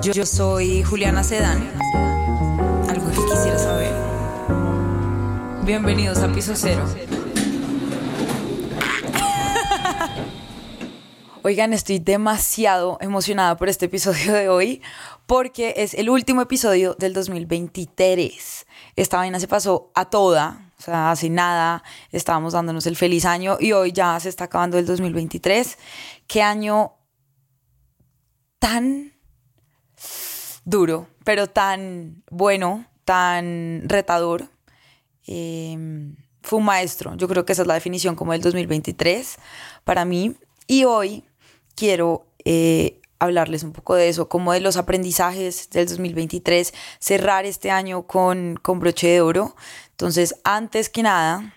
Yo, soy Juliana Sedán. Algo que quisiera saber. Bienvenidos a Piso Cero. Oigan, estoy demasiado emocionada por este episodio de hoy porque es el último episodio del 2023. Esta vaina se pasó a toda, o sea, hace nada estábamos dándonos el feliz año y hoy ya se está acabando el 2023. Qué año tan duro, pero tan bueno, tan retador. Em, fue un maestro, yo creo que esa es la definición como del 2023 para mí. Y hoy quiero eh, hablarles un poco de eso, como de los aprendizajes del 2023, cerrar este año con, con broche de oro. Entonces, antes que nada,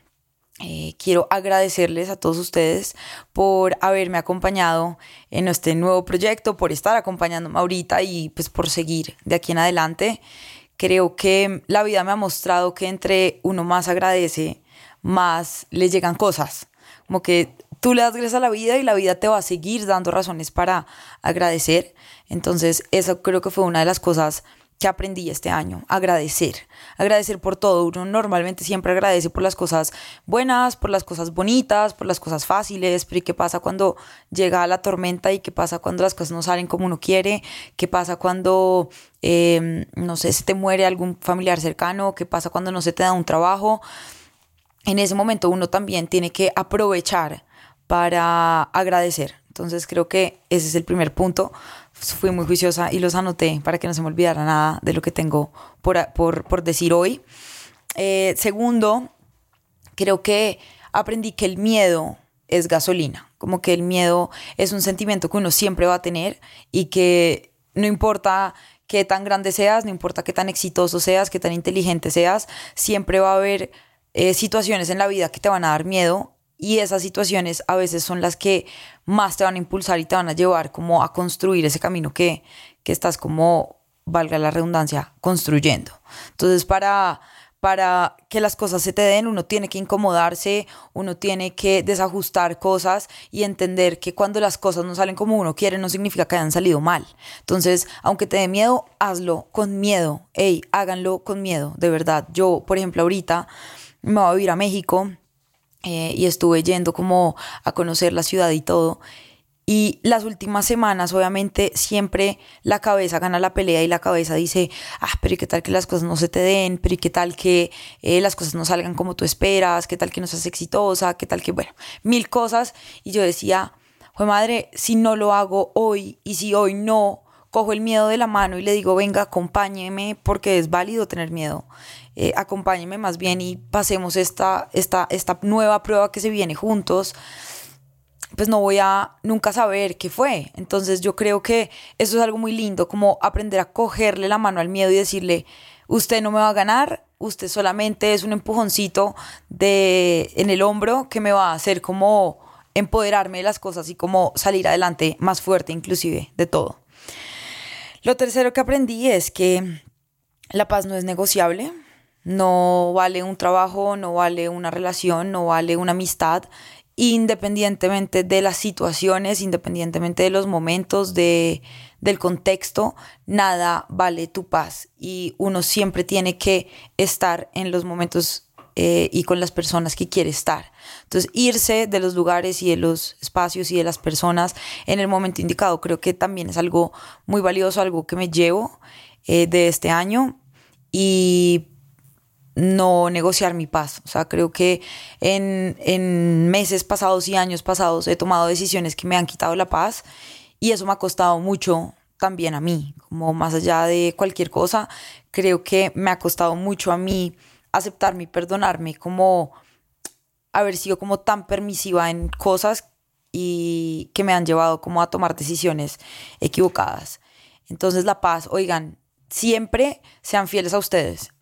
eh, quiero agradecerles a todos ustedes por haberme acompañado en este nuevo proyecto, por estar acompañándome ahorita y pues por seguir de aquí en adelante. Creo que la vida me ha mostrado que entre uno más agradece, más le llegan cosas. Como que tú le das gracias a la vida y la vida te va a seguir dando razones para agradecer. Entonces, eso creo que fue una de las cosas que aprendí este año, agradecer, agradecer por todo. Uno normalmente siempre agradece por las cosas buenas, por las cosas bonitas, por las cosas fáciles, pero ¿y qué pasa cuando llega la tormenta y qué pasa cuando las cosas no salen como uno quiere? ¿Qué pasa cuando, em, no sé, se te muere algún familiar cercano? ¿Qué pasa cuando no se te da un trabajo? En ese momento uno también tiene que aprovechar para agradecer. Entonces creo que ese es el primer punto fui muy juiciosa y los anoté para que no se me olvidara nada de lo que tengo por, por, por decir hoy. Eh, segundo, creo que aprendí que el miedo es gasolina, como que el miedo es un sentimiento que uno siempre va a tener y que no importa qué tan grande seas, no importa qué tan exitoso seas, qué tan inteligente seas, siempre va a haber eh, situaciones en la vida que te van a dar miedo y esas situaciones a veces son las que más te van a impulsar y te van a llevar como a construir ese camino que, que estás como, valga la redundancia, construyendo. Entonces, para, para que las cosas se te den, uno tiene que incomodarse, uno tiene que desajustar cosas y entender que cuando las cosas no salen como uno quiere, no significa que hayan salido mal. Entonces, aunque te dé miedo, hazlo con miedo. Ey, háganlo con miedo, de verdad. Yo, por ejemplo, ahorita me voy a vivir a México eh, y estuve yendo como a conocer la ciudad y todo. Y las últimas semanas, obviamente, siempre la cabeza gana la pelea y la cabeza dice, ah, pero ¿y qué tal que las cosas no se te den? ¿Pero y qué tal que eh, las cosas no salgan como tú esperas? ¿Qué tal que no seas exitosa? ¿Qué tal que, bueno, mil cosas? Y yo decía, pues madre, si no lo hago hoy y si hoy no, cojo el miedo de la mano y le digo, venga, acompáñeme porque es válido tener miedo. Eh, acompáñeme más bien y pasemos esta, esta, esta nueva prueba que se viene juntos, pues no voy a nunca saber qué fue. Entonces yo creo que eso es algo muy lindo, como aprender a cogerle la mano al miedo y decirle, usted no me va a ganar, usted solamente es un empujoncito de, en el hombro que me va a hacer como empoderarme de las cosas y como salir adelante más fuerte inclusive de todo. Lo tercero que aprendí es que la paz no es negociable, no vale un trabajo, no vale una relación, no vale una amistad, independientemente de las situaciones, independientemente de los momentos, de, del contexto, nada vale tu paz. Y uno siempre tiene que estar en los momentos eh, y con las personas que quiere estar. Entonces, irse de los lugares y de los espacios y de las personas en el momento indicado creo que también es algo muy valioso, algo que me llevo eh, de este año y no negociar mi paz. O sea, creo que en, en meses pasados y años pasados he tomado decisiones que me han quitado la paz y eso me ha costado mucho también a mí, como más allá de cualquier cosa, creo que me ha costado mucho a mí aceptarme y perdonarme, como haber sido como tan permisiva en cosas y que me han llevado como a tomar decisiones equivocadas. Entonces la paz, oigan, siempre sean fieles a ustedes,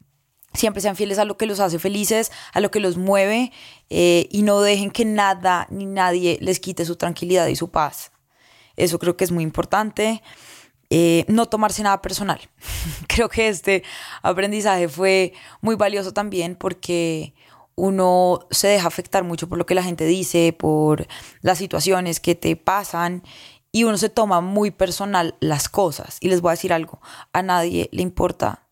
siempre sean fieles a lo que los hace felices, a lo que los mueve eh, y no dejen que nada ni nadie les quite su tranquilidad y su paz. Eso creo que es muy importante. Eh, no tomarse nada personal. Creo que este aprendizaje fue muy valioso también porque uno se deja afectar mucho por lo que la gente dice, por las situaciones que te pasan y uno se toma muy personal las cosas. Y les voy a decir algo, a nadie le importa,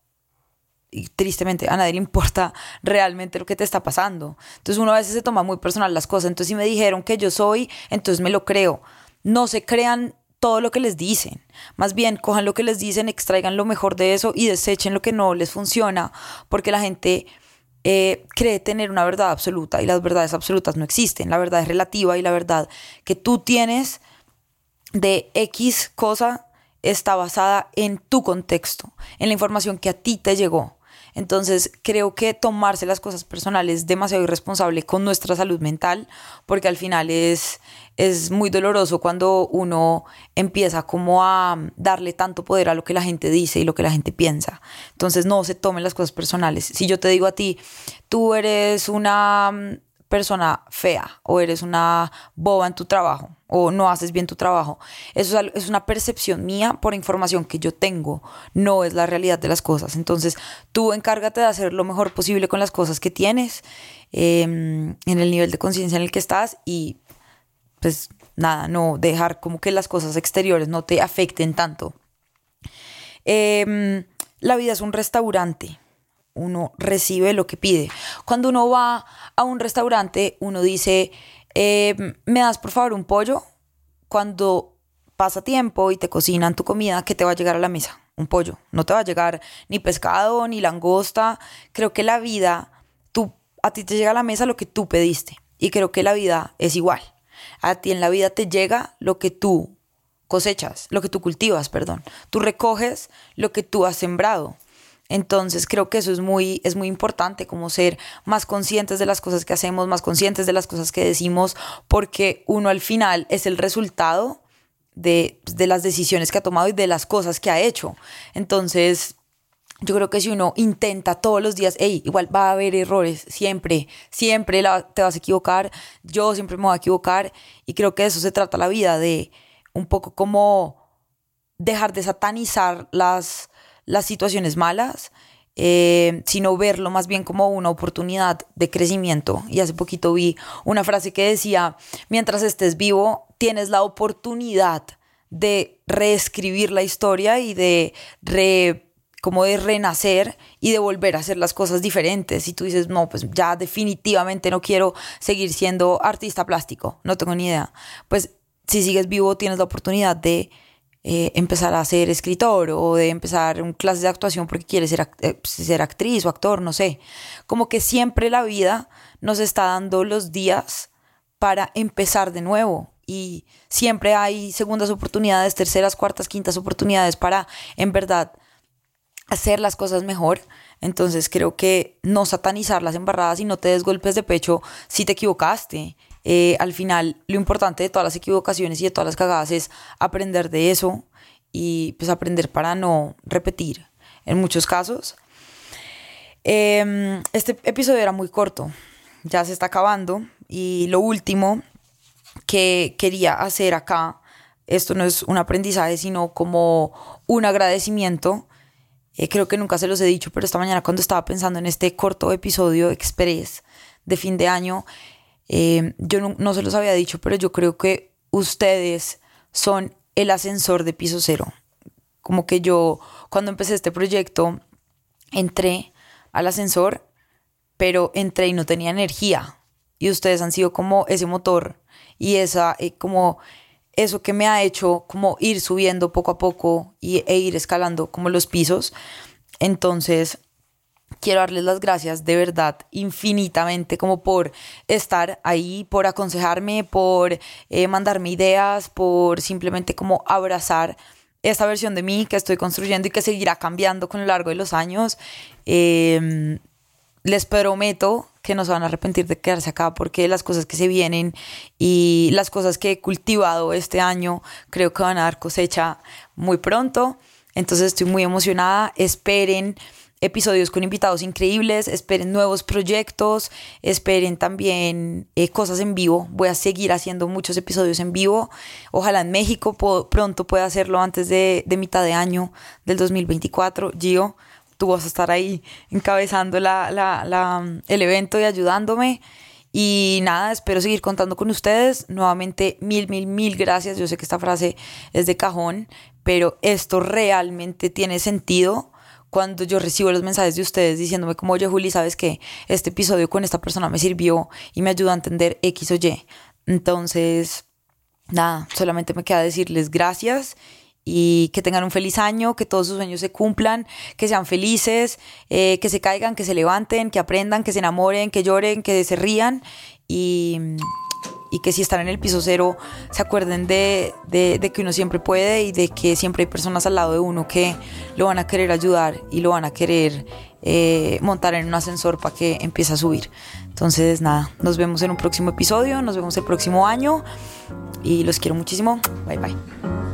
tristemente, a nadie le importa realmente lo que te está pasando. Entonces uno a veces se toma muy personal las cosas. Entonces si me dijeron que yo soy, entonces me lo creo. No se crean todo lo que les dicen. Más bien, cojan lo que les dicen, extraigan lo mejor de eso y desechen lo que no les funciona, porque la gente eh, cree tener una verdad absoluta y las verdades absolutas no existen. La verdad es relativa y la verdad que tú tienes de X cosa está basada en tu contexto, en la información que a ti te llegó. Entonces creo que tomarse las cosas personales es demasiado irresponsable con nuestra salud mental, porque al final es, es muy doloroso cuando uno empieza como a darle tanto poder a lo que la gente dice y lo que la gente piensa. Entonces no se tomen las cosas personales. Si yo te digo a ti, tú eres una persona fea o eres una boba en tu trabajo o no haces bien tu trabajo. Eso es, una percepción mía por información que yo tengo, no es la realidad de las cosas. Entonces tú encárgate de hacer lo mejor posible con las cosas que tienes, em, en el nivel de conciencia en el que estás y pues nada, no dejar como que las cosas exteriores no te afecten tanto. Em, la vida es un restaurante uno recibe lo que pide. Cuando uno va a un restaurante, uno dice, eh, ¿me das por favor un pollo? Cuando pasa tiempo y te cocinan tu comida, ¿qué te va a llegar a la mesa? Un pollo. No te va a llegar ni pescado, ni langosta. Creo que la vida, tú, a ti te llega a la mesa lo que tú pediste. Y creo que la vida es igual. A ti en la vida te llega lo que tú cosechas, lo que tú cultivas, perdón. Tú recoges lo que tú has sembrado. Entonces creo que eso es muy, es muy importante, como ser más conscientes de las cosas que hacemos, más conscientes de las cosas que decimos, porque uno al final es el resultado de, de las decisiones que ha tomado y de las cosas que ha hecho. Entonces, yo creo que si uno intenta todos los días, hey, igual va a haber errores, siempre, siempre te vas a equivocar, yo siempre me voy a equivocar y creo que de eso se trata la vida, de un poco como dejar de satanizar las, las situaciones malas, eh, sino verlo más bien como una oportunidad de crecimiento. Y hace poquito vi una frase que decía, mientras estés vivo, tienes la oportunidad de reescribir la historia y de como de renacer y de volver a hacer las cosas diferentes. Y tú dices, no, pues ya definitivamente no quiero seguir siendo artista plástico, no tengo ni idea. Pues si sigues vivo, tienes la oportunidad de eh, empezar a ser escritor o de empezar un clase de actuación porque quieres ser, eh, ser actriz o actor, no sé. Como que siempre la vida nos está dando los días para empezar de nuevo y siempre hay segundas oportunidades, terceras, cuartas, quintas oportunidades para en verdad hacer las cosas mejor. Entonces creo que no satanizar las embarradas y no te des golpes de pecho si te equivocaste eh, al final, lo importante de todas las equivocaciones y de todas las cagadas es aprender de eso y pues aprender para no repetir en muchos casos. Em, este episodio era muy corto, ya se está acabando y lo último que quería hacer acá, esto no es un aprendizaje, sino como un agradecimiento. Eh, creo que nunca se los he dicho, pero esta mañana cuando estaba pensando en este corto episodio express de fin de año, eh, yo no, se los había dicho, pero yo creo que ustedes son el ascensor de piso cero. Como que yo, cuando empecé este proyecto, entré al ascensor, pero entré y no tenía energía. Y ustedes han sido como ese motor y esa, eh, como eso que me ha hecho como ir subiendo poco a poco y, e ir escalando como los pisos. Entonces, quiero darles las gracias de verdad infinitamente como por estar ahí, por aconsejarme, por eh, mandarme ideas, por simplemente como abrazar esta versión de mí que estoy construyendo y que seguirá cambiando con lo largo de los años. Em, les prometo que no se van a arrepentir de quedarse acá porque las cosas que se vienen y las cosas que he cultivado este año creo que van a dar cosecha muy pronto. Entonces estoy muy emocionada. Esperen episodios con invitados increíbles, esperen nuevos proyectos, esperen también eh, cosas en vivo. Voy a seguir haciendo muchos episodios en vivo. Ojalá en México pronto pueda hacerlo antes de, mitad de año del 2024. Gio, tú vas a estar ahí encabezando la, el evento y ayudándome. Y nada, espero seguir contando con ustedes. Nuevamente, mil, mil, mil gracias. Yo sé que esta frase es de cajón, pero esto realmente tiene sentido cuando yo recibo los mensajes de ustedes diciéndome como, oye Juli, sabes que este episodio con esta persona me sirvió y me ayudó a entender X o Y. Entonces, nada, solamente me queda decirles gracias y que tengan un feliz año, que todos sus sueños se cumplan, que sean felices, eh, que se caigan, que se levanten, que aprendan, que se enamoren, que lloren, que se rían y, y que si están en el piso cero se acuerden de, de, que uno siempre puede y de que siempre hay personas al lado de uno que lo van a querer ayudar y lo van a querer eh, montar en un ascensor para que empiece a subir. Entonces nada, nos vemos en un próximo episodio, nos vemos el próximo año y los quiero muchísimo. Bye bye.